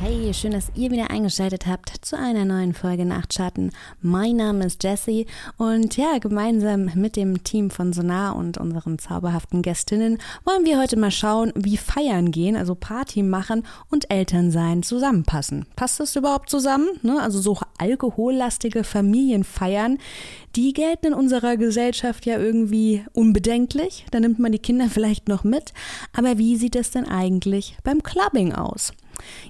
Hey, schön, dass ihr wieder eingeschaltet habt zu einer neuen Folge Nachtschatten. Mein Name ist Jessie und ja, gemeinsam mit dem Team von Sonar und unseren zauberhaften Gästinnen wollen wir heute mal schauen, wie Feiern gehen, also Party machen und Elternsein zusammenpassen. Passt das überhaupt zusammen? Ne? Also so alkohollastige Familienfeiern, die gelten in unserer Gesellschaft ja irgendwie unbedenklich. Da nimmt man die Kinder vielleicht noch mit. Aber wie sieht es denn eigentlich beim Clubbing aus?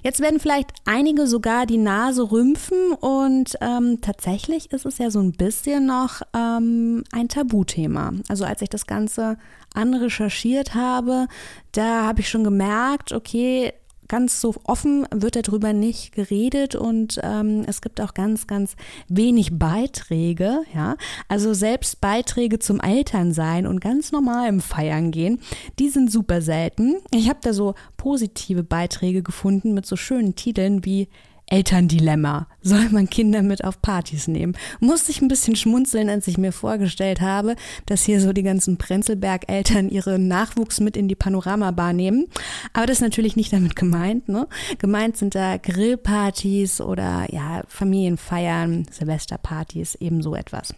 Jetzt werden vielleicht einige sogar die Nase rümpfen und ähm, tatsächlich ist es ja so ein bisschen noch ähm, ein Tabuthema. Also als ich das Ganze anrecherchiert habe, da habe ich schon gemerkt, okay, ganz so offen wird darüber nicht geredet und ähm, es gibt auch ganz, ganz wenig Beiträge, ja. Also selbst Beiträge zum Elternsein und ganz normalem Feiern gehen, die sind super selten. Ich habe da so positive Beiträge gefunden mit so schönen Titeln wie Elterndilemma. Soll man Kinder mit auf Partys nehmen? Musste ich ein bisschen schmunzeln, als ich mir vorgestellt habe, dass hier so die ganzen Prenzlberg-Eltern ihren Nachwuchs mit in die Panoramabar nehmen. Aber das ist natürlich nicht damit gemeint. Ne? Gemeint sind da Grillpartys oder ja, Familienfeiern, Silvesterpartys, eben so etwas.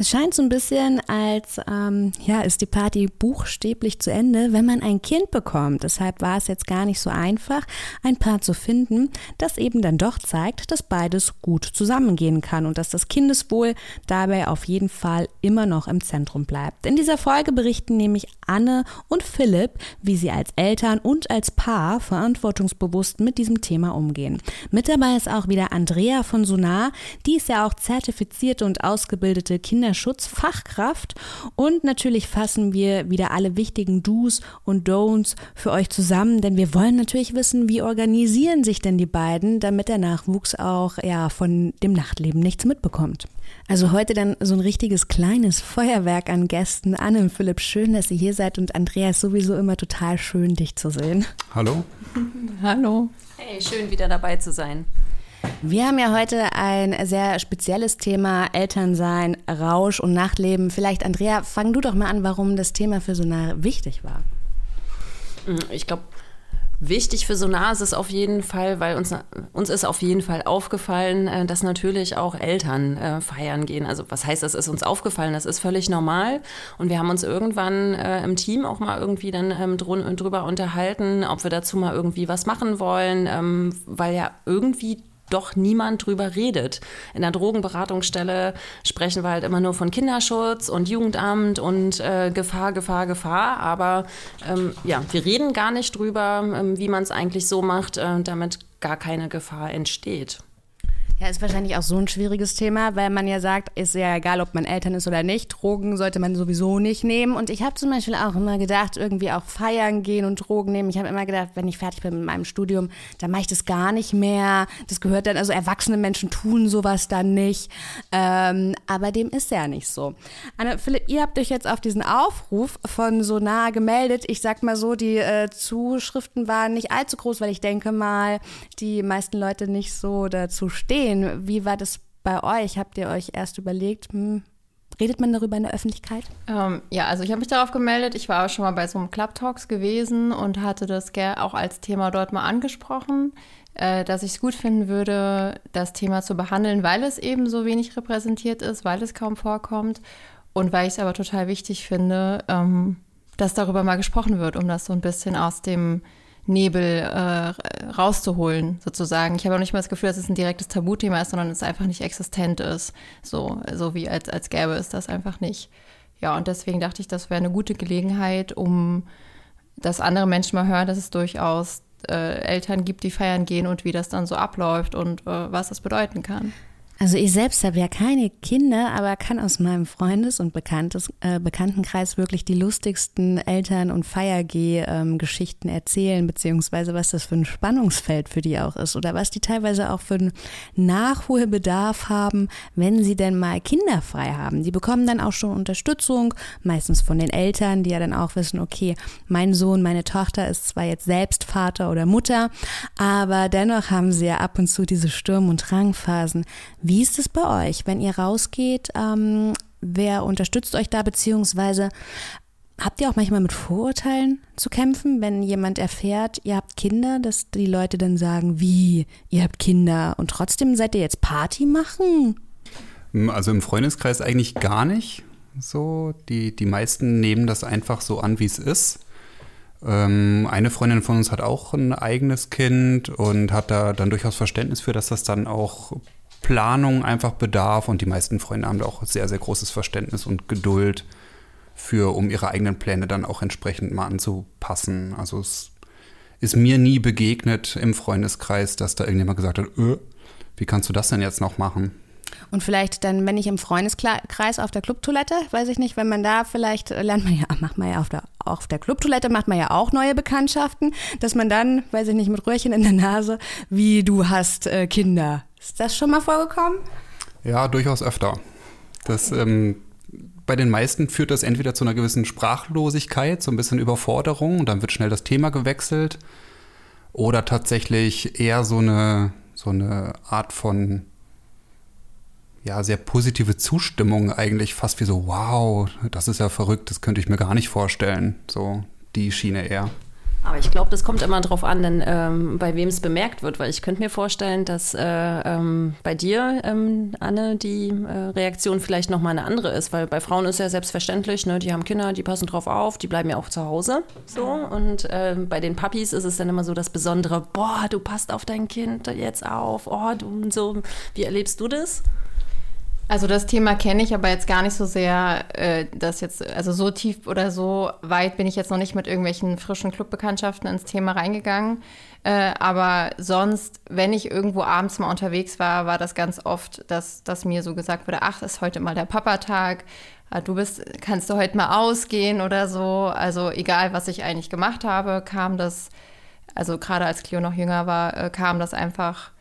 Es scheint so ein bisschen, als ähm, ja, ist die Party buchstäblich zu Ende, wenn man ein Kind bekommt. Deshalb war es jetzt gar nicht so einfach, ein Paar zu finden, das eben dann doch zeigt, dass beides gut zusammengehen kann und dass das Kindeswohl dabei auf jeden Fall immer noch im Zentrum bleibt. In dieser Folge berichten nämlich Anne und Philipp, wie sie als Eltern und als Paar verantwortungsbewusst mit diesem Thema umgehen. Mit dabei ist auch wieder Andrea von Sonar, die ist ja auch zertifizierte und ausgebildete Kinder Kinderschutzfachkraft. Und natürlich fassen wir wieder alle wichtigen Do's und Don'ts für euch zusammen, denn wir wollen natürlich wissen, wie organisieren sich denn die beiden, damit der Nachwuchs auch ja von dem Nachtleben nichts mitbekommt. Also heute dann so ein richtiges kleines Feuerwerk an Gästen. Anne und Philipp, schön, dass ihr hier seid und Andreas sowieso immer total schön, dich zu sehen. Hallo. Hallo. Hey, schön wieder dabei zu sein. Wir haben ja heute ein sehr spezielles Thema, Elternsein, Rausch und Nachtleben. Vielleicht, Andrea, fang du doch mal an, warum das Thema für Sonar wichtig war. Ich glaube, wichtig für Sonar ist es auf jeden Fall, weil uns, uns ist auf jeden Fall aufgefallen, äh, dass natürlich auch Eltern äh, feiern gehen. Also was heißt, das ist uns aufgefallen? Das ist völlig normal. Und wir haben uns irgendwann äh, im Team auch mal irgendwie dann ähm, drüber unterhalten, ob wir dazu mal irgendwie was machen wollen, ähm, weil ja irgendwie doch niemand drüber redet. In der Drogenberatungsstelle sprechen wir halt immer nur von Kinderschutz und Jugendamt und äh, Gefahr, Gefahr, Gefahr. Aber ähm, ja, wir reden gar nicht drüber, ähm, wie man es eigentlich so macht, äh, damit gar keine Gefahr entsteht. Ja, ist wahrscheinlich auch so ein schwieriges Thema, weil man ja sagt, ist ja egal, ob man Eltern ist oder nicht, Drogen sollte man sowieso nicht nehmen. Und ich habe zum Beispiel auch immer gedacht, irgendwie auch feiern gehen und Drogen nehmen. Ich habe immer gedacht, wenn ich fertig bin mit meinem Studium, dann mache ich das gar nicht mehr. Das gehört dann, also erwachsene Menschen tun sowas dann nicht. Ähm, aber dem ist ja nicht so. Anne, Philipp, ihr habt euch jetzt auf diesen Aufruf von so nah gemeldet. Ich sag mal so, die äh, Zuschriften waren nicht allzu groß, weil ich denke mal, die meisten Leute nicht so dazu stehen sehen. Wie war das bei euch? Habt ihr euch erst überlegt, hm, redet man darüber in der Öffentlichkeit? Ähm, ja, also ich habe mich darauf gemeldet. Ich war auch schon mal bei so einem Club Talks gewesen und hatte das auch als Thema dort mal angesprochen, äh, dass ich es gut finden würde, das Thema zu behandeln, weil es eben so wenig repräsentiert ist, weil es kaum vorkommt und weil ich es aber total wichtig finde, ähm, dass darüber mal gesprochen wird, um das so ein bisschen aus dem Nebel äh, rauszuholen, sozusagen. Ich habe auch nicht mal das Gefühl, dass es ein direktes Tabuthema ist, sondern es einfach nicht existent ist. So, so wie als, als gäbe es das einfach nicht. Ja, und deswegen dachte ich, das wäre eine gute Gelegenheit, um dass andere Menschen mal hören, dass es durchaus äh, Eltern gibt, die feiern gehen und wie das dann so abläuft und äh, was das bedeuten kann. Also ich selbst habe ja keine Kinder, aber kann aus meinem Freundes- und Bekanntes, äh, Bekanntenkreis wirklich die lustigsten Eltern- und Feiergeh-Geschichten ähm, erzählen, beziehungsweise was das für ein Spannungsfeld für die auch ist oder was die teilweise auch für einen Nachholbedarf haben, wenn sie denn mal kinderfrei haben. Die bekommen dann auch schon Unterstützung, meistens von den Eltern, die ja dann auch wissen, okay, mein Sohn, meine Tochter ist zwar jetzt selbst Vater oder Mutter, aber dennoch haben sie ja ab und zu diese Sturm- und Drangphasen wie ist es bei euch, wenn ihr rausgeht? Ähm, wer unterstützt euch da, beziehungsweise habt ihr auch manchmal mit Vorurteilen zu kämpfen, wenn jemand erfährt, ihr habt Kinder, dass die Leute dann sagen, wie, ihr habt Kinder und trotzdem seid ihr jetzt Party machen? Also im Freundeskreis eigentlich gar nicht. So, die, die meisten nehmen das einfach so an, wie es ist. Ähm, eine Freundin von uns hat auch ein eigenes Kind und hat da dann durchaus Verständnis für, dass das dann auch Planung einfach bedarf. Und die meisten Freunde haben da auch sehr, sehr großes Verständnis und Geduld für, um ihre eigenen Pläne dann auch entsprechend mal anzupassen. Also es ist mir nie begegnet im Freundeskreis, dass da irgendjemand gesagt hat, öh, wie kannst du das denn jetzt noch machen? Und vielleicht dann, wenn ich im Freundeskreis auf der Clubtoilette, weiß ich nicht, wenn man da vielleicht äh, lernt man ja, macht man ja auf der, auf der Clubtoilette macht man ja auch neue Bekanntschaften, dass man dann, weiß ich nicht, mit Röhrchen in der Nase, wie du hast äh, Kinder. Ist das schon mal vorgekommen? Ja, durchaus öfter. Das, ähm, bei den meisten führt das entweder zu einer gewissen Sprachlosigkeit, so ein bisschen Überforderung, und dann wird schnell das Thema gewechselt. Oder tatsächlich eher so eine, so eine Art von ja, sehr positive Zustimmung eigentlich, fast wie so, wow, das ist ja verrückt, das könnte ich mir gar nicht vorstellen. So die Schiene eher. Aber ich glaube, das kommt immer drauf an, denn, ähm, bei wem es bemerkt wird, weil ich könnte mir vorstellen, dass äh, ähm, bei dir, ähm, Anne, die äh, Reaktion vielleicht nochmal eine andere ist, weil bei Frauen ist ja selbstverständlich, ne, die haben Kinder, die passen drauf auf, die bleiben ja auch zu Hause. So. Und äh, bei den Puppies ist es dann immer so das Besondere, boah, du passt auf dein Kind jetzt auf, oh, du und so. Wie erlebst du das? Also das Thema kenne ich aber jetzt gar nicht so sehr, äh, dass jetzt, also so tief oder so weit bin ich jetzt noch nicht mit irgendwelchen frischen Clubbekanntschaften ins Thema reingegangen. Äh, aber sonst, wenn ich irgendwo abends mal unterwegs war, war das ganz oft, dass, dass mir so gesagt wurde, ach, ist heute mal der Papatag, ah, du bist, kannst du heute mal ausgehen oder so. Also egal, was ich eigentlich gemacht habe, kam das, also gerade als Cleo noch jünger war, äh, kam das einfach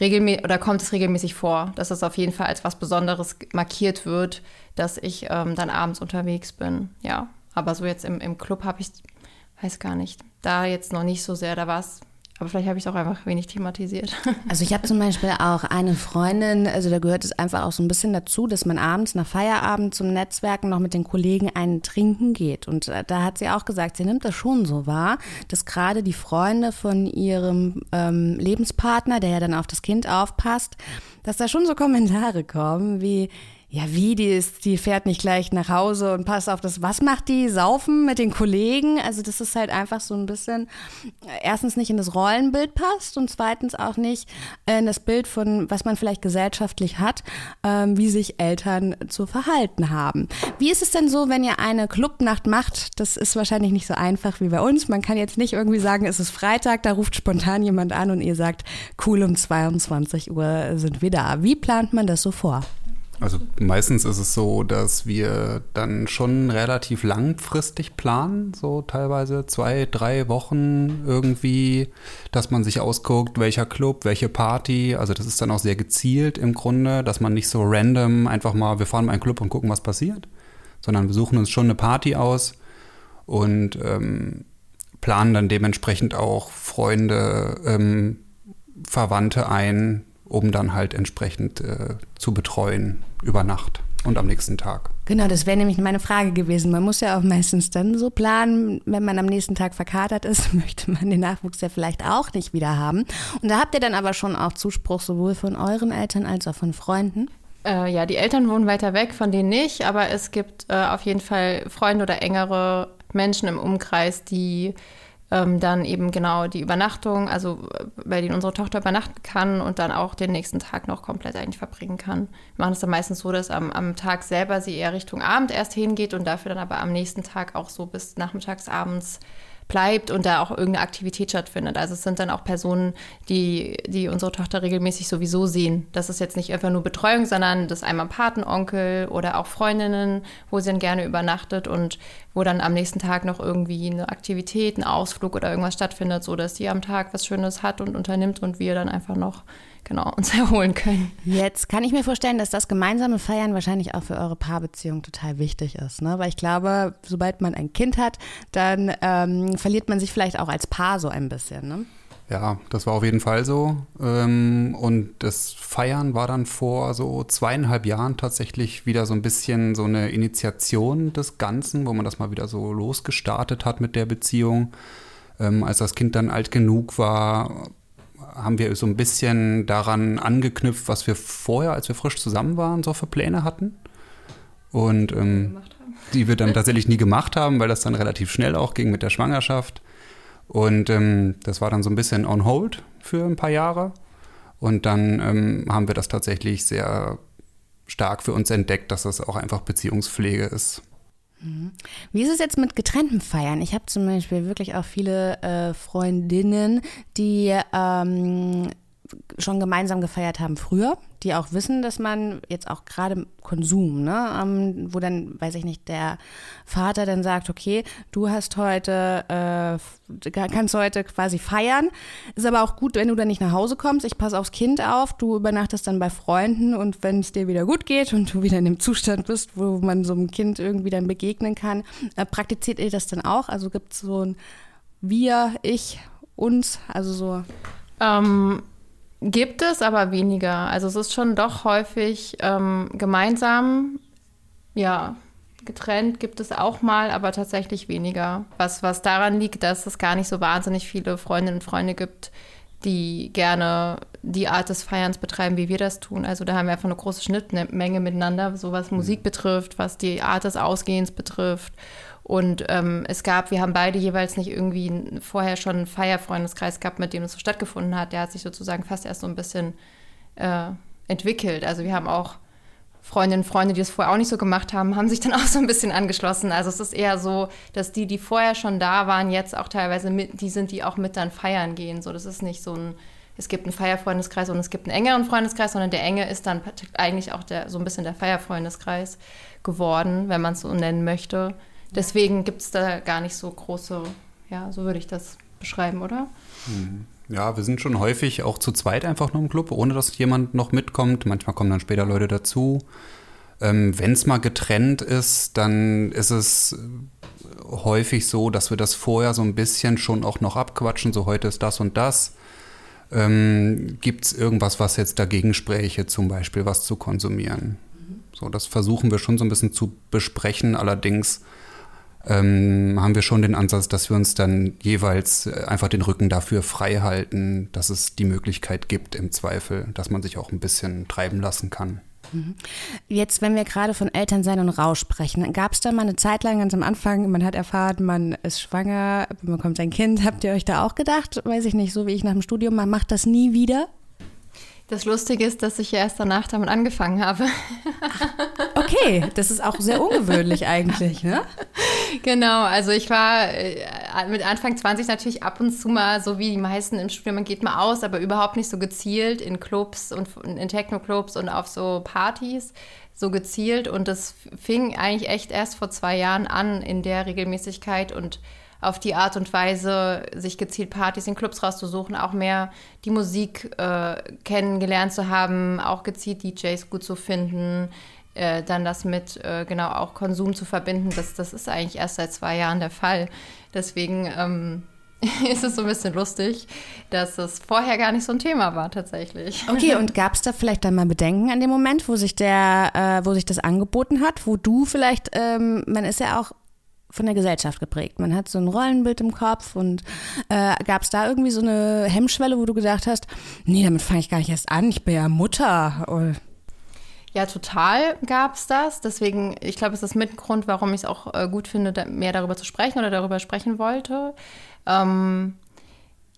regelmäßig oder kommt es regelmäßig vor, dass es auf jeden Fall als was Besonderes markiert wird, dass ich ähm, dann abends unterwegs bin. Ja, aber so jetzt im, im Club habe ich, weiß gar nicht, da jetzt noch nicht so sehr, da war es aber vielleicht habe ich es auch einfach wenig thematisiert. Also ich habe zum Beispiel auch eine Freundin, also da gehört es einfach auch so ein bisschen dazu, dass man abends nach Feierabend zum Netzwerken noch mit den Kollegen einen trinken geht. Und äh, da hat sie auch gesagt, sie nimmt das schon so wahr, dass gerade die Freunde von ihrem ähm, Lebenspartner, der ja dann auf das Kind aufpasst, dass da schon so Kommentare kommen wie, ja, wie, die ist, die fährt nicht gleich nach Hause und passt auf das. Was macht die? Saufen mit den Kollegen? Also, das ist halt einfach so ein bisschen, äh, erstens nicht in das Rollenbild passt und zweitens auch nicht in das Bild von, was man vielleicht gesellschaftlich hat, ähm, wie sich Eltern zu verhalten haben. Wie ist es denn so, wenn ihr eine Clubnacht macht? Das ist wahrscheinlich nicht so einfach wie bei uns. Man kann jetzt nicht irgendwie sagen, es ist Freitag, da ruft spontan jemand an und ihr sagt, cool, um 22 Uhr sind wir da. Wie plant man das so vor? Also meistens ist es so, dass wir dann schon relativ langfristig planen, so teilweise zwei, drei Wochen irgendwie, dass man sich ausguckt, welcher Club, welche Party. Also das ist dann auch sehr gezielt im Grunde, dass man nicht so random einfach mal, wir fahren mal einen Club und gucken, was passiert, sondern wir suchen uns schon eine Party aus und ähm, planen dann dementsprechend auch Freunde, ähm, Verwandte ein, um dann halt entsprechend äh, zu betreuen über Nacht und am nächsten Tag. Genau, das wäre nämlich meine Frage gewesen. Man muss ja auch meistens dann so planen, wenn man am nächsten Tag verkatert ist, möchte man den Nachwuchs ja vielleicht auch nicht wieder haben. Und da habt ihr dann aber schon auch Zuspruch sowohl von euren Eltern als auch von Freunden. Äh, ja, die Eltern wohnen weiter weg, von denen nicht, aber es gibt äh, auf jeden Fall Freunde oder engere Menschen im Umkreis, die ähm, dann eben genau die Übernachtung, also äh, bei denen unsere Tochter übernachten kann und dann auch den nächsten Tag noch komplett eigentlich verbringen kann. Wir machen es dann meistens so, dass am, am Tag selber sie eher Richtung Abend erst hingeht und dafür dann aber am nächsten Tag auch so bis nachmittags, abends bleibt und da auch irgendeine Aktivität stattfindet. Also es sind dann auch Personen, die, die unsere Tochter regelmäßig sowieso sehen. Das ist jetzt nicht einfach nur Betreuung, sondern das ist einmal Patenonkel oder auch Freundinnen, wo sie dann gerne übernachtet und wo dann am nächsten Tag noch irgendwie eine Aktivität, ein Ausflug oder irgendwas stattfindet, so dass sie am Tag was Schönes hat und unternimmt und wir dann einfach noch genau, uns erholen können. Jetzt kann ich mir vorstellen, dass das gemeinsame Feiern wahrscheinlich auch für eure Paarbeziehung total wichtig ist. Ne? Weil ich glaube, sobald man ein Kind hat, dann ähm, verliert man sich vielleicht auch als Paar so ein bisschen. Ne? Ja, das war auf jeden Fall so. Ähm, und das Feiern war dann vor so zweieinhalb Jahren tatsächlich wieder so ein bisschen so eine Initiation des Ganzen, wo man das mal wieder so losgestartet hat mit der Beziehung. Ähm, als das Kind dann alt genug war, haben wir so ein bisschen daran angeknüpft, was wir vorher, als wir frisch zusammen waren, so für Pläne hatten. Und ähm, die wir dann tatsächlich nie gemacht haben, weil das dann relativ schnell auch ging mit der Schwangerschaft. Und ähm, das war dann so ein bisschen on hold für ein paar Jahre. Und dann ähm, haben wir das tatsächlich sehr stark für uns entdeckt, dass das auch einfach Beziehungspflege ist. Mhm. Wie ist es jetzt mit getrennten Feiern? Ich habe zum Beispiel wirklich auch viele äh, Freundinnen, die ähm, schon gemeinsam gefeiert haben früher, die auch wissen, dass man jetzt auch gerade Konsum, ne, ähm, wo dann, weiß ich nicht, der Vater dann sagt, okay, du hast heute, äh, kannst heute quasi feiern, ist aber auch gut, wenn du dann nicht nach Hause kommst, ich passe aufs Kind auf, du übernachtest dann bei Freunden und wenn es dir wieder gut geht und du wieder in dem Zustand bist, wo man so einem Kind irgendwie dann begegnen kann, äh, praktiziert ihr das dann auch? Also gibt es so ein Wir, ich, uns, also so... Ähm Gibt es, aber weniger. Also es ist schon doch häufig ähm, gemeinsam, ja, getrennt gibt es auch mal, aber tatsächlich weniger. Was, was daran liegt, dass es gar nicht so wahnsinnig viele Freundinnen und Freunde gibt, die gerne die Art des Feierns betreiben, wie wir das tun. Also da haben wir einfach eine große Schnittmenge miteinander, so was Musik betrifft, was die Art des Ausgehens betrifft. Und ähm, es gab, wir haben beide jeweils nicht irgendwie vorher schon einen Feierfreundeskreis gehabt, mit dem es so stattgefunden hat. Der hat sich sozusagen fast erst so ein bisschen äh, entwickelt. Also wir haben auch Freundinnen und Freunde, die das vorher auch nicht so gemacht haben, haben sich dann auch so ein bisschen angeschlossen. Also es ist eher so, dass die, die vorher schon da waren, jetzt auch teilweise mit, die sind, die auch mit dann feiern gehen. So, das ist nicht so ein, es gibt einen Feierfreundeskreis und es gibt einen engeren Freundeskreis, sondern der enge ist dann eigentlich auch der, so ein bisschen der Feierfreundeskreis geworden, wenn man es so nennen möchte. Deswegen gibt es da gar nicht so große, ja, so würde ich das beschreiben, oder? Mhm. Ja, wir sind schon häufig auch zu zweit einfach nur im Club, ohne dass jemand noch mitkommt. Manchmal kommen dann später Leute dazu. Ähm, Wenn es mal getrennt ist, dann ist es häufig so, dass wir das vorher so ein bisschen schon auch noch abquatschen. So heute ist das und das. Ähm, Gibt es irgendwas, was jetzt dagegen spräche, zum Beispiel was zu konsumieren? Mhm. So, das versuchen wir schon so ein bisschen zu besprechen. Allerdings ähm, haben wir schon den Ansatz, dass wir uns dann jeweils äh, einfach den Rücken dafür frei halten, dass es die Möglichkeit gibt im Zweifel, dass man sich auch ein bisschen treiben lassen kann. Mhm. Jetzt, wenn wir gerade von Elternsein und Rausch sprechen, gab es da mal eine Zeit lang ganz am Anfang, man hat erfahren, man ist schwanger, man bekommt ein Kind. Habt ihr euch da auch gedacht, weiß ich nicht, so wie ich nach dem Studium, man macht das nie wieder? Das Lustige ist, dass ich ja erst danach damit angefangen habe. Okay, das ist auch sehr ungewöhnlich eigentlich, ne? Genau, also ich war äh, mit Anfang 20 natürlich ab und zu mal, so wie die meisten im Studium, man geht mal aus, aber überhaupt nicht so gezielt in Clubs und in Techno-Clubs und auf so Partys, so gezielt. Und das fing eigentlich echt erst vor zwei Jahren an in der Regelmäßigkeit und auf die Art und Weise, sich gezielt Partys in Clubs rauszusuchen, auch mehr die Musik äh, kennengelernt zu haben, auch gezielt DJs gut zu finden, äh, dann das mit äh, genau auch Konsum zu verbinden, das, das ist eigentlich erst seit zwei Jahren der Fall. Deswegen ähm, ist es so ein bisschen lustig, dass es vorher gar nicht so ein Thema war tatsächlich. Okay, und gab es da vielleicht dann mal Bedenken an dem Moment, wo sich der, äh, wo sich das angeboten hat, wo du vielleicht, ähm, man ist ja auch von der Gesellschaft geprägt. Man hat so ein Rollenbild im Kopf und äh, gab es da irgendwie so eine Hemmschwelle, wo du gedacht hast, nee, damit fange ich gar nicht erst an, ich bin ja Mutter. Ja, total gab es das. Deswegen, ich glaube, es ist mit Grund, warum ich es auch äh, gut finde, da mehr darüber zu sprechen oder darüber sprechen wollte. Ähm,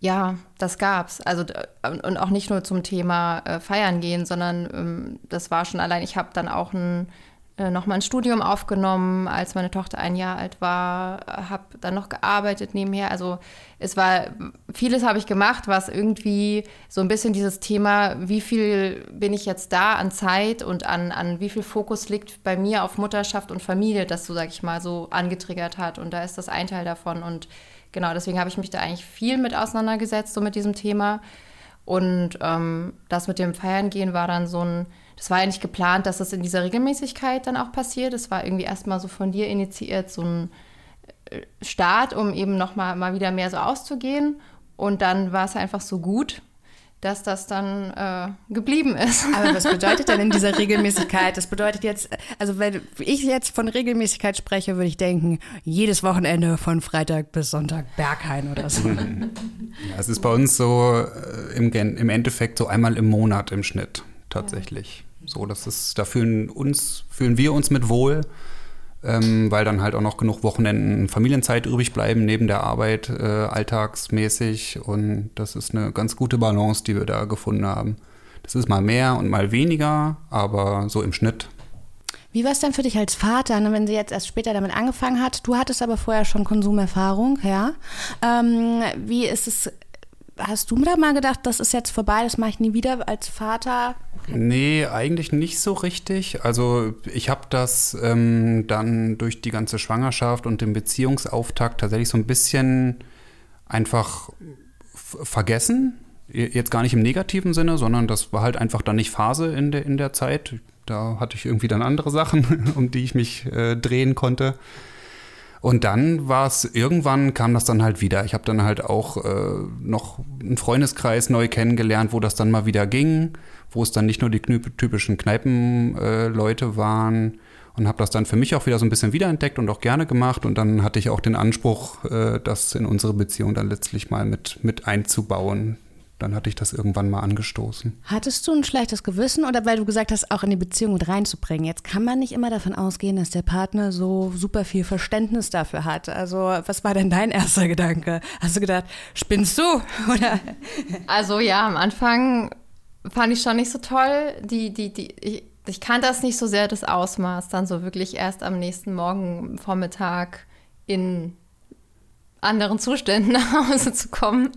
ja, das gab's. Also und auch nicht nur zum Thema äh, Feiern gehen, sondern ähm, das war schon allein. Ich habe dann auch ein äh, nochmal ein Studium aufgenommen, als meine Tochter ein Jahr alt war, habe dann noch gearbeitet nebenher. Also es war, vieles habe ich gemacht, was irgendwie so ein bisschen dieses Thema, wie viel bin ich jetzt da an Zeit und an, an wie viel Fokus liegt bei mir auf Mutterschaft und Familie, das so, sag ich mal, so angetriggert hat. Und da ist das ein Teil davon. Und genau, deswegen habe ich mich da eigentlich viel mit auseinandergesetzt, so mit diesem Thema. Und ähm, das mit dem Feiern gehen war dann so ein das war eigentlich geplant, dass das in dieser Regelmäßigkeit dann auch passiert. Das war irgendwie erstmal so von dir initiiert, so ein äh, Start, um eben nochmal mal wieder mehr so auszugehen. und dann war es einfach so gut, dass das dann äh, geblieben ist. Aber was bedeutet denn in dieser Regelmäßigkeit? Das bedeutet jetzt, also wenn ich jetzt von Regelmäßigkeit spreche, würde ich denken, jedes Wochenende von Freitag bis Sonntag Berghain oder so. Ja, es ist bei uns so äh, im, im Endeffekt so einmal im Monat im Schnitt tatsächlich. So, das ist, da fühlen uns, fühlen wir uns mit wohl ähm, weil dann halt auch noch genug Wochenenden Familienzeit übrig bleiben neben der Arbeit äh, alltagsmäßig. Und das ist eine ganz gute Balance, die wir da gefunden haben. Das ist mal mehr und mal weniger, aber so im Schnitt. Wie war es denn für dich als Vater, ne, wenn sie jetzt erst später damit angefangen hat? Du hattest aber vorher schon Konsumerfahrung, ja. Ähm, wie ist es hast du da mal gedacht, das ist jetzt vorbei, das mache ich nie wieder als Vater? Nee, eigentlich nicht so richtig. Also ich habe das ähm, dann durch die ganze Schwangerschaft und den Beziehungsauftakt tatsächlich so ein bisschen einfach vergessen. Jetzt gar nicht im negativen Sinne, sondern das war halt einfach dann nicht Phase in der, in der Zeit. Da hatte ich irgendwie dann andere Sachen, um die ich mich äh, drehen konnte. Und dann war es, irgendwann kam das dann halt wieder. Ich habe dann halt auch äh, noch einen Freundeskreis neu kennengelernt, wo das dann mal wieder ging, wo es dann nicht nur die typischen Kneipenleute äh, waren und habe das dann für mich auch wieder so ein bisschen wiederentdeckt und auch gerne gemacht. Und dann hatte ich auch den Anspruch, äh, das in unsere Beziehung dann letztlich mal mit, mit einzubauen dann hatte ich das irgendwann mal angestoßen. Hattest du ein schlechtes Gewissen oder weil du gesagt hast, auch in die Beziehung mit reinzubringen? Jetzt kann man nicht immer davon ausgehen, dass der Partner so super viel Verständnis dafür hat. Also, was war denn dein erster Gedanke? Hast du gedacht, spinnst du? Oder? Also ja, am Anfang fand ich schon nicht so toll. Die, die, die, ich, ich kannte das nicht so sehr, das Ausmaß, dann so wirklich erst am nächsten Morgen, Vormittag in anderen Zuständen nach Hause zu kommen.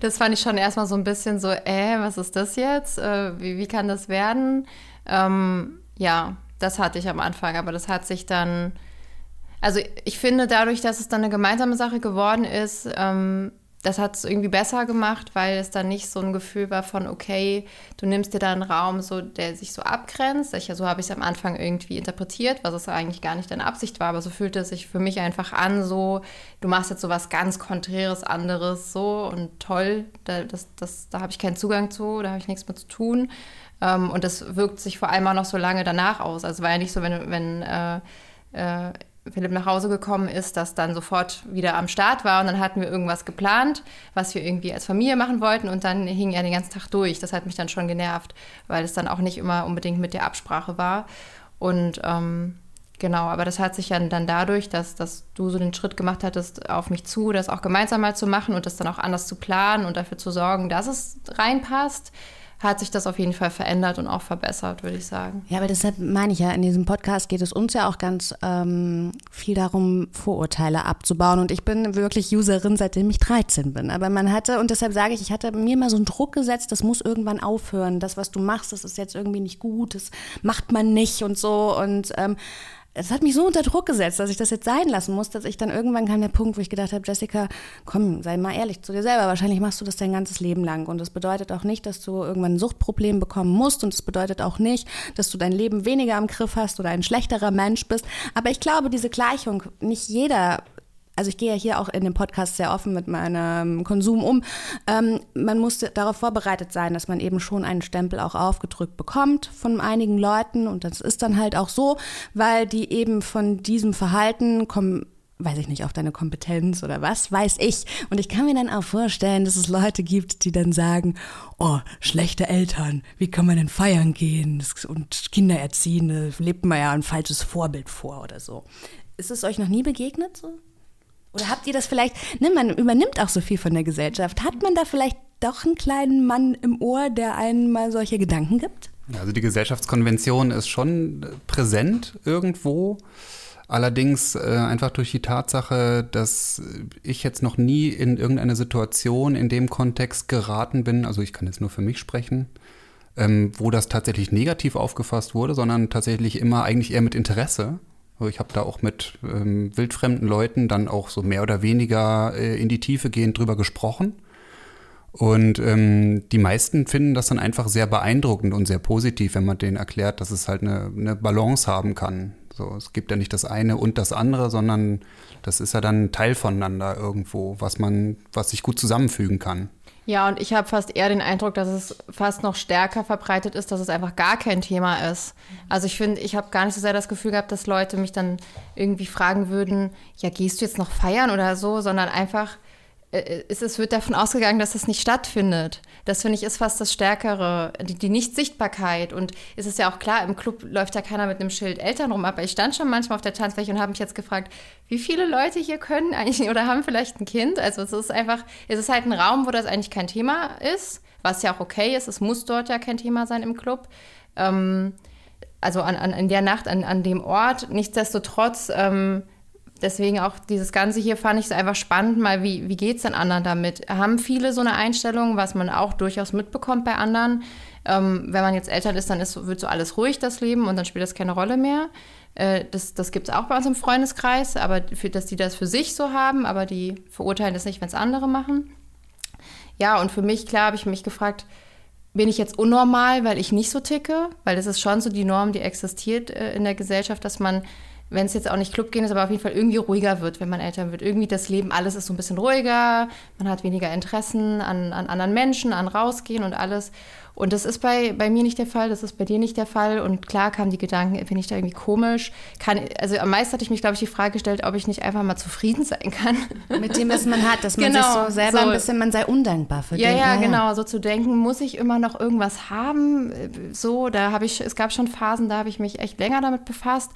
Das fand ich schon erstmal so ein bisschen so, äh, was ist das jetzt? Äh, wie, wie kann das werden? Ähm, ja, das hatte ich am Anfang, aber das hat sich dann, also ich finde dadurch, dass es dann eine gemeinsame Sache geworden ist, ähm, das hat es irgendwie besser gemacht, weil es dann nicht so ein Gefühl war von, okay, du nimmst dir da einen Raum, so, der sich so abgrenzt. Ich, so habe ich es am Anfang irgendwie interpretiert, was es eigentlich gar nicht deine Absicht war, aber so fühlte es sich für mich einfach an, so, du machst jetzt so was ganz Konträres, anderes, so und toll, da, das, das, da habe ich keinen Zugang zu, da habe ich nichts mit zu tun. Ähm, und das wirkt sich vor allem auch noch so lange danach aus. Also war ja nicht so, wenn, wenn äh, äh, Philipp nach Hause gekommen ist, das dann sofort wieder am Start war und dann hatten wir irgendwas geplant, was wir irgendwie als Familie machen wollten und dann hing er den ganzen Tag durch. Das hat mich dann schon genervt, weil es dann auch nicht immer unbedingt mit der Absprache war. Und ähm, genau, aber das hat sich ja dann dadurch, dass, dass du so den Schritt gemacht hattest auf mich zu, das auch gemeinsam mal zu machen und das dann auch anders zu planen und dafür zu sorgen, dass es reinpasst hat sich das auf jeden Fall verändert und auch verbessert, würde ich sagen. Ja, aber deshalb meine ich ja, in diesem Podcast geht es uns ja auch ganz ähm, viel darum, Vorurteile abzubauen. Und ich bin wirklich Userin, seitdem ich 13 bin. Aber man hatte, und deshalb sage ich, ich hatte mir mal so einen Druck gesetzt, das muss irgendwann aufhören. Das, was du machst, das ist jetzt irgendwie nicht gut, das macht man nicht und so. Und ähm, es hat mich so unter Druck gesetzt, dass ich das jetzt sein lassen muss, dass ich dann irgendwann kam der Punkt, wo ich gedacht habe, Jessica, komm, sei mal ehrlich zu dir selber. Wahrscheinlich machst du das dein ganzes Leben lang. Und das bedeutet auch nicht, dass du irgendwann ein Suchtproblem bekommen musst. Und es bedeutet auch nicht, dass du dein Leben weniger im Griff hast oder ein schlechterer Mensch bist. Aber ich glaube, diese Gleichung, nicht jeder also ich gehe ja hier auch in dem Podcast sehr offen mit meinem Konsum um. Ähm, man muss darauf vorbereitet sein, dass man eben schon einen Stempel auch aufgedrückt bekommt von einigen Leuten. Und das ist dann halt auch so, weil die eben von diesem Verhalten kommen weiß ich nicht, auf deine Kompetenz oder was, weiß ich. Und ich kann mir dann auch vorstellen, dass es Leute gibt, die dann sagen, oh, schlechte Eltern, wie kann man denn feiern gehen und Kinder erziehen, lebt man ja ein falsches Vorbild vor oder so. Ist es euch noch nie begegnet so? Oder habt ihr das vielleicht, ne, man übernimmt auch so viel von der Gesellschaft. Hat man da vielleicht doch einen kleinen Mann im Ohr, der einen mal solche Gedanken gibt? Also die Gesellschaftskonvention ist schon präsent irgendwo. Allerdings äh, einfach durch die Tatsache, dass ich jetzt noch nie in irgendeine Situation in dem Kontext geraten bin, also ich kann jetzt nur für mich sprechen, ähm, wo das tatsächlich negativ aufgefasst wurde, sondern tatsächlich immer eigentlich eher mit Interesse. Ich habe da auch mit ähm, wildfremden Leuten dann auch so mehr oder weniger äh, in die Tiefe gehend drüber gesprochen. Und ähm, die meisten finden das dann einfach sehr beeindruckend und sehr positiv, wenn man denen erklärt, dass es halt eine, eine Balance haben kann. So, es gibt ja nicht das eine und das andere, sondern das ist ja dann ein Teil voneinander irgendwo, was man, was sich gut zusammenfügen kann. Ja, und ich habe fast eher den Eindruck, dass es fast noch stärker verbreitet ist, dass es einfach gar kein Thema ist. Also ich finde, ich habe gar nicht so sehr das Gefühl gehabt, dass Leute mich dann irgendwie fragen würden, ja, gehst du jetzt noch feiern oder so, sondern einfach, äh, es, es wird davon ausgegangen, dass das nicht stattfindet. Das finde ich ist fast das Stärkere, die, die Nichtsichtbarkeit. Und es ist ja auch klar, im Club läuft ja keiner mit einem Schild Eltern rum. Aber ich stand schon manchmal auf der Tanzfläche und habe mich jetzt gefragt, wie viele Leute hier können eigentlich oder haben vielleicht ein Kind. Also es ist einfach, es ist halt ein Raum, wo das eigentlich kein Thema ist, was ja auch okay ist. Es muss dort ja kein Thema sein im Club. Ähm, also an, an, in der Nacht an, an dem Ort. Nichtsdestotrotz ähm, deswegen auch dieses Ganze hier fand ich so einfach spannend, mal wie, wie geht es den anderen damit? Haben viele so eine Einstellung, was man auch durchaus mitbekommt bei anderen? Ähm, wenn man jetzt Eltern ist, dann ist, wird so alles ruhig, das Leben, und dann spielt das keine Rolle mehr. Äh, das das gibt es auch bei uns im Freundeskreis, aber für, dass die das für sich so haben, aber die verurteilen das nicht, wenn es andere machen. Ja, und für mich, klar, habe ich mich gefragt, bin ich jetzt unnormal, weil ich nicht so ticke? Weil das ist schon so die Norm, die existiert äh, in der Gesellschaft, dass man wenn es jetzt auch nicht Club gehen ist, aber auf jeden Fall irgendwie ruhiger wird, wenn man älter wird. Irgendwie das Leben, alles ist so ein bisschen ruhiger, man hat weniger Interessen an, an anderen Menschen, an rausgehen und alles. Und das ist bei, bei mir nicht der Fall, das ist bei dir nicht der Fall. Und klar kamen die Gedanken, finde ich da irgendwie komisch. Kann, also am meisten hatte ich mich, glaube ich, die Frage gestellt, ob ich nicht einfach mal zufrieden sein kann. Mit dem, was man hat, dass man genau, sich so selber so, ein bisschen, man sei undankbar für ja, den. Ja, ja, genau, so zu denken, muss ich immer noch irgendwas haben? So, da habe ich, es gab schon Phasen, da habe ich mich echt länger damit befasst.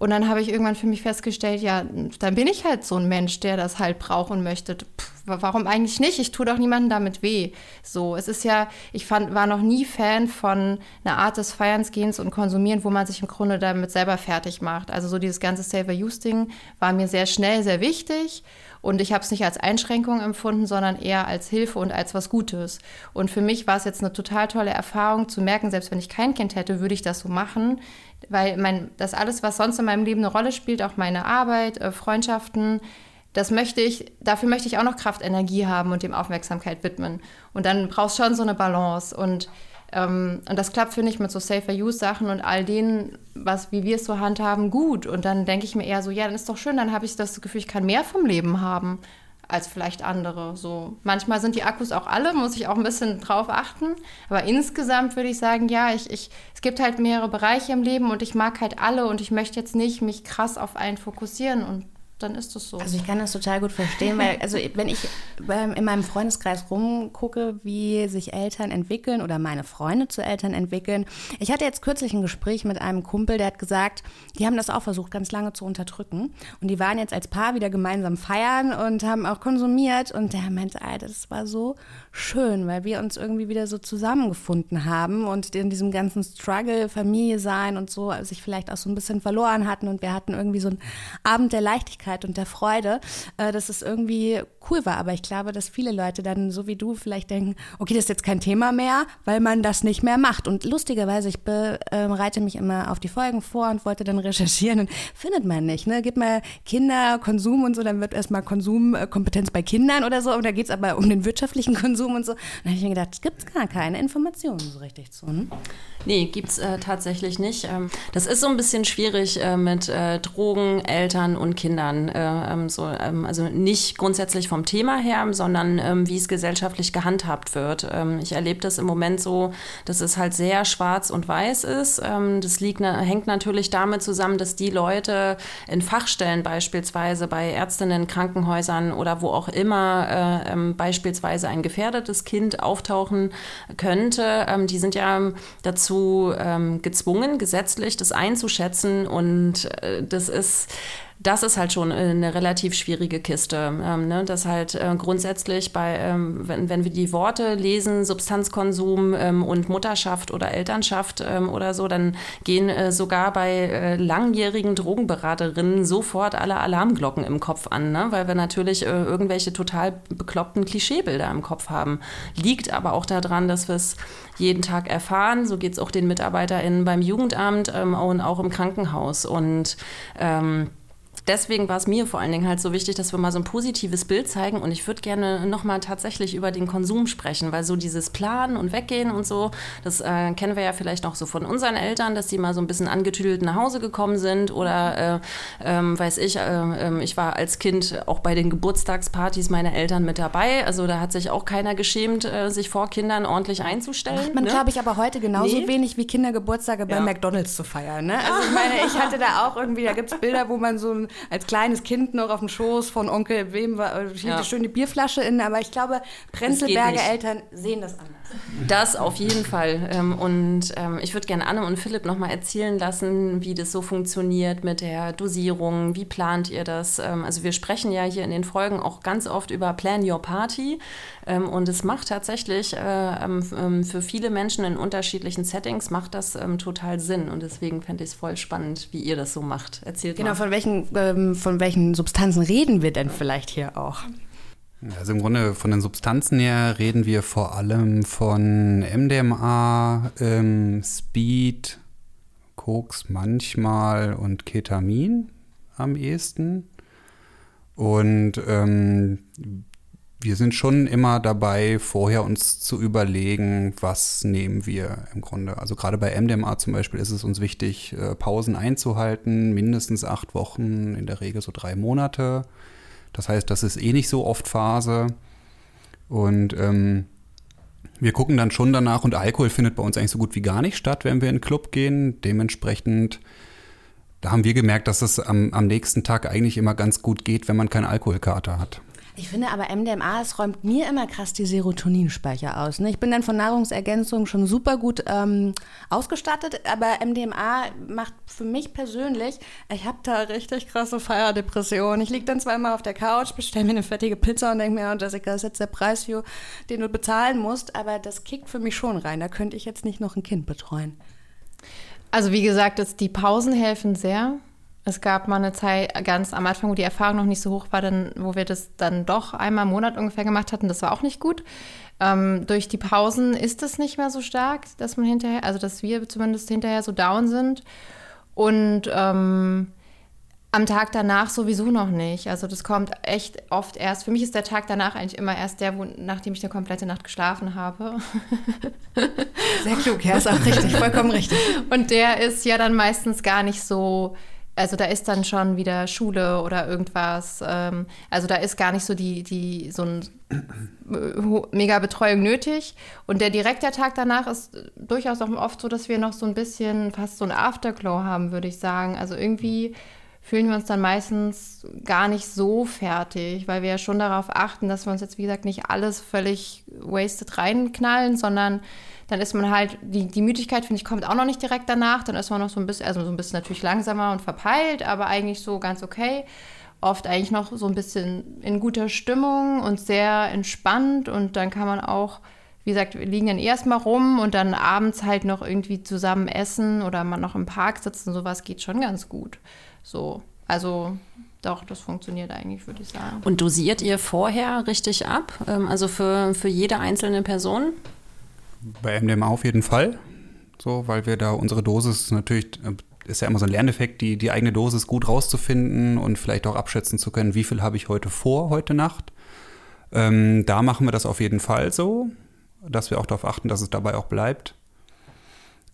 Und dann habe ich irgendwann für mich festgestellt, ja, dann bin ich halt so ein Mensch, der das halt braucht und möchte. Pff, warum eigentlich nicht? Ich tue doch niemandem damit weh. So, es ist ja, ich fand, war noch nie Fan von einer Art des Feierns, Gehens und Konsumieren, wo man sich im Grunde damit selber fertig macht. Also so dieses ganze Saver-Use-Ding war mir sehr schnell, sehr wichtig. Und ich habe es nicht als Einschränkung empfunden, sondern eher als Hilfe und als was Gutes. Und für mich war es jetzt eine total tolle Erfahrung zu merken, selbst wenn ich kein Kind hätte, würde ich das so machen. Weil mein, das alles, was sonst in meinem Leben eine Rolle spielt, auch meine Arbeit, äh, Freundschaften, das möchte ich, dafür möchte ich auch noch Kraft, Energie haben und dem Aufmerksamkeit widmen. Und dann brauchst du schon so eine Balance. Und ähm, und das klappt, finde ich, mit so Safer-Use-Sachen und all denen, was, wie wir es so handhaben, gut. Und dann denke ich mir eher so, ja, dann ist doch schön, dann habe ich das Gefühl, ich kann mehr vom Leben haben als vielleicht andere. So manchmal sind die Akkus auch alle, muss ich auch ein bisschen drauf achten. Aber insgesamt würde ich sagen, ja, ich, ich, es gibt halt mehrere Bereiche im Leben und ich mag halt alle und ich möchte jetzt nicht mich krass auf einen fokussieren und dann ist es so. Also ich kann das total gut verstehen, weil also wenn ich in meinem Freundeskreis rumgucke, wie sich Eltern entwickeln oder meine Freunde zu Eltern entwickeln. Ich hatte jetzt kürzlich ein Gespräch mit einem Kumpel, der hat gesagt, die haben das auch versucht, ganz lange zu unterdrücken. Und die waren jetzt als Paar wieder gemeinsam feiern und haben auch konsumiert. Und der meinte, Alter, das war so schön, weil wir uns irgendwie wieder so zusammengefunden haben und in diesem ganzen Struggle, Familie sein und so, sich vielleicht auch so ein bisschen verloren hatten. Und wir hatten irgendwie so einen Abend der Leichtigkeit Leichtigkeit und der Freude, äh, dass es irgendwie cool war. Aber ich glaube, dass viele Leute dann, so wie du, vielleicht denken, okay, das ist jetzt kein Thema mehr, weil man das nicht mehr macht. Und lustigerweise, ich bereite mich immer auf die Folgen vor und wollte dann recherchieren und findet man nicht. Ne? Gib mal Kinder, Konsum und so, dann wird erstmal Konsumkompetenz bei Kindern oder so. Und da geht es aber um den wirtschaftlichen Konsum und so. Und dann habe ich mir gedacht, es gibt gar keine Informationen so richtig zu. Hm? Nee, gibt es äh, tatsächlich nicht. Ähm, das ist so ein bisschen schwierig äh, mit äh, Drogen, Eltern und Kindern. Äh, ähm, so, ähm, also nicht grundsätzlich vom Thema her, sondern ähm, wie es gesellschaftlich gehandhabt wird. Ähm, ich erlebe das im Moment so, dass es halt sehr schwarz und weiß ist. Ähm, das liegt, hängt natürlich damit zusammen, dass die Leute in Fachstellen beispielsweise bei Ärztinnen, Krankenhäusern oder wo auch immer äh, beispielsweise ein gefährdetes Kind auftauchen könnte, die sind ja dazu gezwungen, gesetzlich das einzuschätzen. Und äh, das ist das ist halt schon eine relativ schwierige Kiste. Ähm, ne? Das halt äh, grundsätzlich bei, ähm, wenn, wenn wir die Worte lesen, Substanzkonsum ähm, und Mutterschaft oder Elternschaft ähm, oder so, dann gehen äh, sogar bei äh, langjährigen Drogenberaterinnen sofort alle Alarmglocken im Kopf an, ne? weil wir natürlich äh, irgendwelche total bekloppten Klischeebilder im Kopf haben. Liegt aber auch daran, dass wir es jeden Tag erfahren. So geht es auch den MitarbeiterInnen beim Jugendamt ähm, und auch im Krankenhaus. Und ähm, deswegen war es mir vor allen Dingen halt so wichtig, dass wir mal so ein positives Bild zeigen. Und ich würde gerne nochmal tatsächlich über den Konsum sprechen, weil so dieses Planen und Weggehen und so, das äh, kennen wir ja vielleicht noch so von unseren Eltern, dass die mal so ein bisschen angetüdelt nach Hause gekommen sind oder äh, ähm, weiß ich, äh, ähm, ich war als Kind auch bei den Geburtstagspartys meiner Eltern mit dabei. Also da hat sich auch keiner geschämt, äh, sich vor Kindern ordentlich einzustellen. Macht man, ne? glaube ich, aber heute genauso Nee. wenig wie Kindergeburtstage bei Ja. McDonalds zu feiern. Ne? Also ich meine, ich hatte da auch irgendwie, da gibt es Bilder, wo man so ein, als kleines Kind noch auf dem Schoß von Onkel wem war, äh, Ja. schön die Bierflasche in, aber ich glaube, Prenzlberger. Eltern sehen das anders. Das auf jeden Fall. Ähm, Und ähm, ich würde gerne Anne und Philipp nochmal erzählen lassen, wie das so funktioniert mit der Dosierung. Wie plant ihr das? Ähm, Also wir sprechen ja hier in den Folgen auch ganz oft über Plan Your Party. Und es macht tatsächlich äh, für viele Menschen in unterschiedlichen Settings macht das total Sinn. Und deswegen fände ich es voll spannend, wie ihr das so macht. Erzählt Genau, mal. von welchen, ähm, von welchen Substanzen reden wir denn vielleicht hier auch? Also im Grunde von den Substanzen her reden wir vor allem von MDMA, ähm, Speed, Koks manchmal und Ketamin am ehesten. Und ähm, wir sind schon immer dabei, vorher uns zu überlegen, was nehmen wir im Grunde. Also gerade bei MDMA zum Beispiel ist es uns wichtig, äh, Pausen einzuhalten, mindestens acht Wochen, in der Regel so drei Monate. Das heißt, das ist eh nicht so oft Phase. Und ähm, wir gucken dann schon danach und Alkohol findet bei uns eigentlich so gut wie gar nicht statt, wenn wir in den Club gehen. Dementsprechend, da haben wir gemerkt, dass es am, am nächsten Tag eigentlich immer ganz gut geht, wenn man keinen Alkoholkater hat. Ich finde aber MDMA, es räumt mir immer krass die Serotoninspeicher aus. Ne? Ich bin dann von Nahrungsergänzungen schon super gut ähm, ausgestattet, aber MDMA macht für mich persönlich, ich habe da richtig krasse Feierdepressionen. Ich liege dann zweimal auf der Couch, bestelle mir eine fettige Pizza und denke mir, oh Jessica, das ist jetzt der Preis, für, den du bezahlen musst, aber das kickt für mich schon rein. Da könnte ich jetzt nicht noch ein Kind betreuen. Also wie gesagt, die Pausen helfen sehr. Es gab mal eine Zeit ganz am Anfang, wo die Erfahrung noch nicht so hoch war, dann, wo wir das dann doch einmal im Monat ungefähr gemacht hatten. Das war auch nicht gut. Ähm, durch die Pausen ist es nicht mehr so stark, dass man hinterher, also dass wir zumindest hinterher so down sind. Und ähm, am Tag danach sowieso noch nicht. Also das kommt echt oft erst. Für mich ist der Tag danach eigentlich immer erst der, wo, nachdem ich eine komplette Nacht geschlafen habe. Sehr klug, ja, ist auch richtig, vollkommen richtig. Und der ist ja dann meistens gar nicht so, also da ist dann schon wieder Schule oder irgendwas. Ähm, also da ist gar nicht so die, die so ein mega Betreuung nötig. Und der direkte Tag danach ist durchaus auch oft so, dass wir noch so ein bisschen fast so ein Afterglow haben, würde ich sagen. Also irgendwie fühlen wir uns dann meistens gar nicht so fertig, weil wir ja schon darauf achten, dass wir uns jetzt, wie gesagt, nicht alles völlig wasted reinknallen, sondern dann ist man halt, die, die Müdigkeit, finde ich, kommt auch noch nicht direkt danach. Dann ist man noch so ein bisschen, also so ein bisschen natürlich langsamer und verpeilt, aber eigentlich so ganz okay. Oft eigentlich noch so ein bisschen in guter Stimmung und sehr entspannt. Und dann kann man auch, wie gesagt, wir liegen dann erstmal rum und dann abends halt noch irgendwie zusammen essen oder man noch im Park sitzen. Sowas geht schon ganz gut. So, also doch, das funktioniert eigentlich, würde ich sagen. Und dosiert ihr vorher richtig ab? Ähm, Also für, für jede einzelne Person? Bei MDMA auf jeden Fall. So, weil wir da unsere Dosis natürlich, äh, ist ja immer so ein Lerneffekt, die, die eigene Dosis gut rauszufinden und vielleicht auch abschätzen zu können, wie viel habe ich heute vor, heute Nacht. Ähm, da machen wir das auf jeden Fall so, dass wir auch darauf achten, dass es dabei auch bleibt.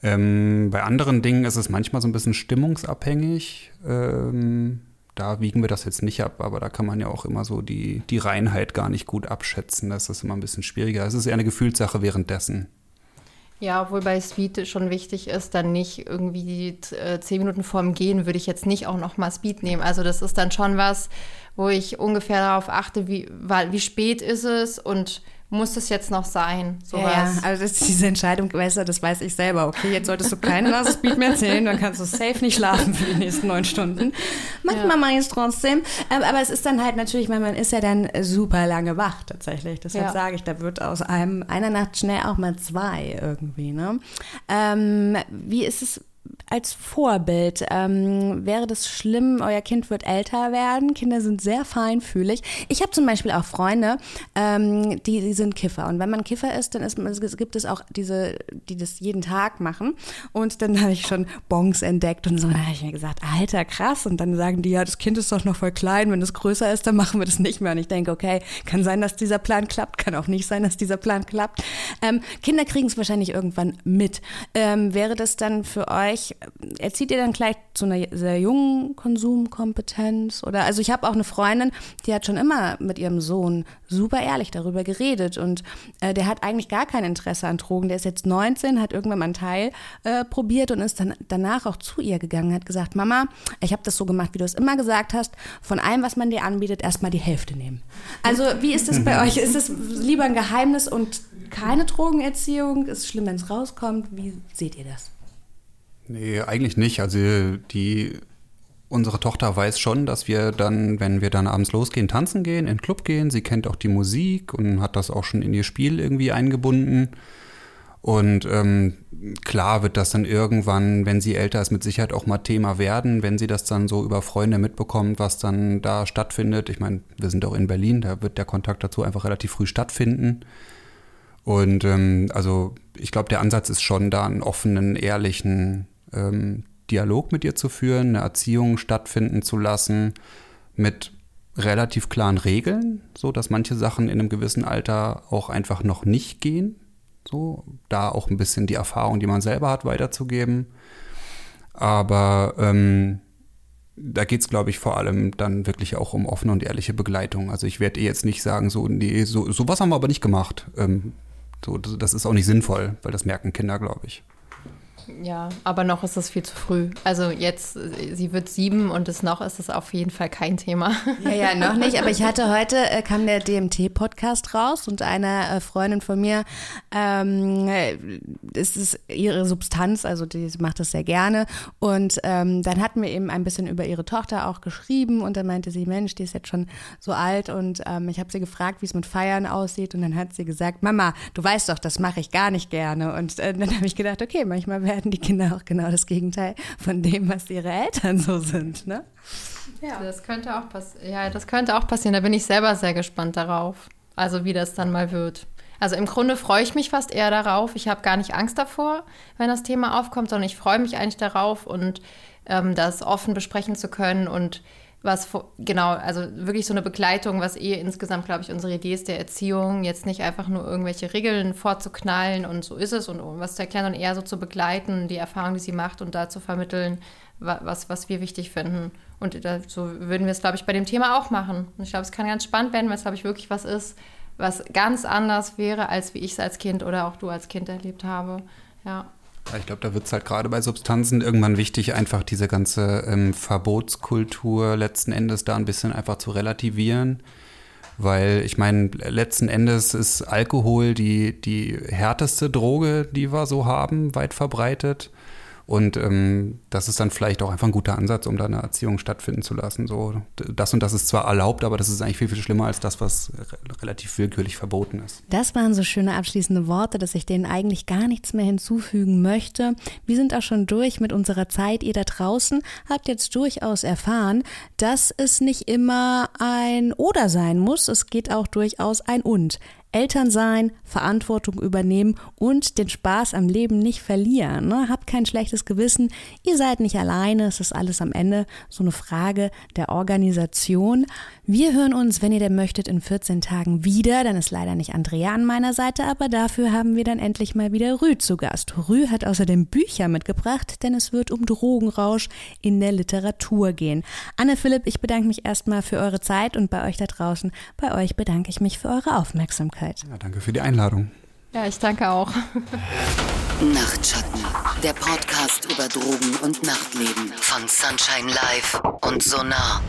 Ähm, bei anderen Dingen ist es manchmal so ein bisschen stimmungsabhängig. Ähm, da wiegen wir das jetzt nicht ab, aber da kann man ja auch immer so die, die Reinheit gar nicht gut abschätzen. Das ist immer ein bisschen schwieriger. Es ist eher eine Gefühlssache währenddessen. Ja, obwohl bei Speed schon wichtig ist, dann nicht irgendwie die, äh, zehn Minuten vorm Gehen würde ich jetzt nicht auch noch mal Speed nehmen. Also das ist dann schon was, wo ich ungefähr darauf achte, wie, wie spät ist es und muss es jetzt noch sein? Ja, ja, Sowas. also das ist diese Entscheidung, weißt du, das weiß ich selber. Okay, jetzt solltest du keine Nase Speed mehr zählen, dann kannst du safe nicht schlafen für die nächsten neun Stunden. Manchmal mache ich es trotzdem. Ähm, Aber es ist dann halt natürlich, weil man ist ja dann super lange wach tatsächlich. Deshalb Ja. sage ich, da wird aus einem einer Nacht schnell auch mal zwei irgendwie. Ne? Ähm, wie ist es? Als Vorbild. Ähm, wäre das schlimm, euer Kind wird älter werden? Kinder sind sehr feinfühlig. Ich habe zum Beispiel auch Freunde, ähm, die, die sind Kiffer. Und wenn man Kiffer ist, dann ist, gibt es auch diese, die das jeden Tag machen. Und dann habe ich schon Bongs entdeckt und so. dann habe ich mir gesagt, alter, krass. Und dann sagen die, ja, das Kind ist doch noch voll klein. Wenn es größer ist, dann machen wir das nicht mehr. Und ich denke, okay, kann sein, dass dieser Plan klappt, kann auch nicht sein, dass dieser Plan klappt. Ähm, Kinder kriegen es wahrscheinlich irgendwann mit. Ähm, wäre das dann für euch, erzieht ihr dann gleich zu einer sehr jungen Konsumkompetenz? Oder also ich habe auch eine Freundin, die hat schon immer mit ihrem Sohn super ehrlich darüber geredet und äh, der hat eigentlich gar kein Interesse an Drogen. Der ist jetzt 19, hat irgendwann mal einen Teil äh, probiert und ist dann danach auch zu ihr gegangen, hat gesagt, Mama, ich habe das so gemacht, wie du es immer gesagt hast, von allem, was man dir anbietet, erstmal die Hälfte nehmen. Also wie ist das bei euch? Ist es lieber ein Geheimnis und keine Drogenerziehung? Ist es schlimm, wenn es rauskommt? Wie seht ihr das? Nee, eigentlich nicht. Also die unsere Tochter weiß schon, dass wir dann, wenn wir dann abends losgehen, tanzen gehen, in den Club gehen. Sie kennt auch die Musik und hat das auch schon in ihr Spiel irgendwie eingebunden. Und ähm, klar wird das dann irgendwann, wenn sie älter ist, mit Sicherheit auch mal Thema werden, wenn sie das dann so über Freunde mitbekommt, was dann da stattfindet. Ich meine, wir sind auch in Berlin, da wird der Kontakt dazu einfach relativ früh stattfinden. Und ähm, also ich glaube, der Ansatz ist schon da, einen offenen, ehrlichen ähm, Dialog mit ihr zu führen, eine Erziehung stattfinden zu lassen mit relativ klaren Regeln, so dass manche Sachen in einem gewissen Alter auch einfach noch nicht gehen. So, da auch ein bisschen die Erfahrung, die man selber hat, weiterzugeben. Aber ähm, da geht es, glaube ich, vor allem dann wirklich auch um offene und ehrliche Begleitung. Also ich werde ihr jetzt nicht sagen, so, nee, so, sowas haben wir aber nicht gemacht. Ähm, so, das ist auch nicht sinnvoll, weil das merken Kinder, glaube ich. Ja, aber noch ist es viel zu früh. Also jetzt, sie wird sieben und es noch ist es auf jeden Fall kein Thema. Ja, ja, noch nicht. Aber ich hatte heute, äh, kam der DMT-Podcast raus und eine äh, Freundin von mir, ähm, ist es ihre Substanz, also die macht das sehr gerne. Und ähm, dann hatten wir eben ein bisschen über ihre Tochter auch geschrieben und dann meinte sie, Mensch, die ist jetzt schon so alt und ähm, ich habe sie gefragt, wie es mit Feiern aussieht und dann hat sie gesagt, Mama, du weißt doch, das mache ich gar nicht gerne. Und äh, dann habe ich gedacht, okay, manchmal wäre werden die Kinder auch genau das Gegenteil von dem, was ihre Eltern so sind. Ne? Ja, das könnte auch passieren. Ja, das könnte auch passieren. Da bin ich selber sehr gespannt darauf. Also wie das dann mal wird. Also im Grunde freue ich mich fast eher darauf. Ich habe gar nicht Angst davor, wenn das Thema aufkommt, sondern ich freue mich eigentlich darauf und ähm, das offen besprechen zu können und was genau, also wirklich so eine Begleitung, was eh insgesamt, glaube ich, unsere Idee ist der Erziehung, jetzt nicht einfach nur irgendwelche Regeln vorzuknallen und so ist es und was zu erklären, sondern eher so zu begleiten, die Erfahrung, die sie macht und da zu vermitteln, was, was wir wichtig finden. Und da, so würden wir es, glaube ich, bei dem Thema auch machen. Und ich glaube, es kann ganz spannend werden, weil es, glaube ich, wirklich was ist, was ganz anders wäre, als wie ich es als Kind oder auch du als Kind erlebt habe. Ja. Ich glaube, da wird es halt gerade bei Substanzen irgendwann wichtig, einfach diese ganze ähm, Verbotskultur letzten Endes da ein bisschen einfach zu relativieren. Weil ich meine, letzten Endes ist Alkohol die, die härteste Droge, die wir so haben, weit verbreitet. Und ähm, das ist dann vielleicht auch einfach ein guter Ansatz, um da eine Erziehung stattfinden zu lassen. So, das und das ist zwar erlaubt, aber das ist eigentlich viel, viel schlimmer als das, was re relativ willkürlich verboten ist. Das waren so schöne abschließende Worte, dass ich denen eigentlich gar nichts mehr hinzufügen möchte. Wir sind auch schon durch mit unserer Zeit. Ihr da draußen habt jetzt durchaus erfahren, dass es nicht immer ein Oder sein muss. Es geht auch durchaus ein Und. Eltern sein, Verantwortung übernehmen und den Spaß am Leben nicht verlieren. Ne? Habt kein schlechtes Gewissen, ihr seid nicht alleine, es ist alles am Ende so eine Frage der Organisation. Wir hören uns, wenn ihr denn möchtet, in 14 Tagen wieder. Dann ist leider nicht Andrea an meiner Seite, aber dafür haben wir dann endlich mal wieder Rü zu Gast. Rü hat außerdem Bücher mitgebracht, denn es wird um Drogenrausch in der Literatur gehen. Anne Philipp, ich bedanke mich erstmal für eure Zeit und bei euch da draußen. Bei euch bedanke ich mich für eure Aufmerksamkeit. Aufmerksamkeit. Ja, danke für die Einladung. Ja, ich danke auch. Nachtschatten, der Podcast über Drogen und Nachtleben von Sunshine Live und Sonar.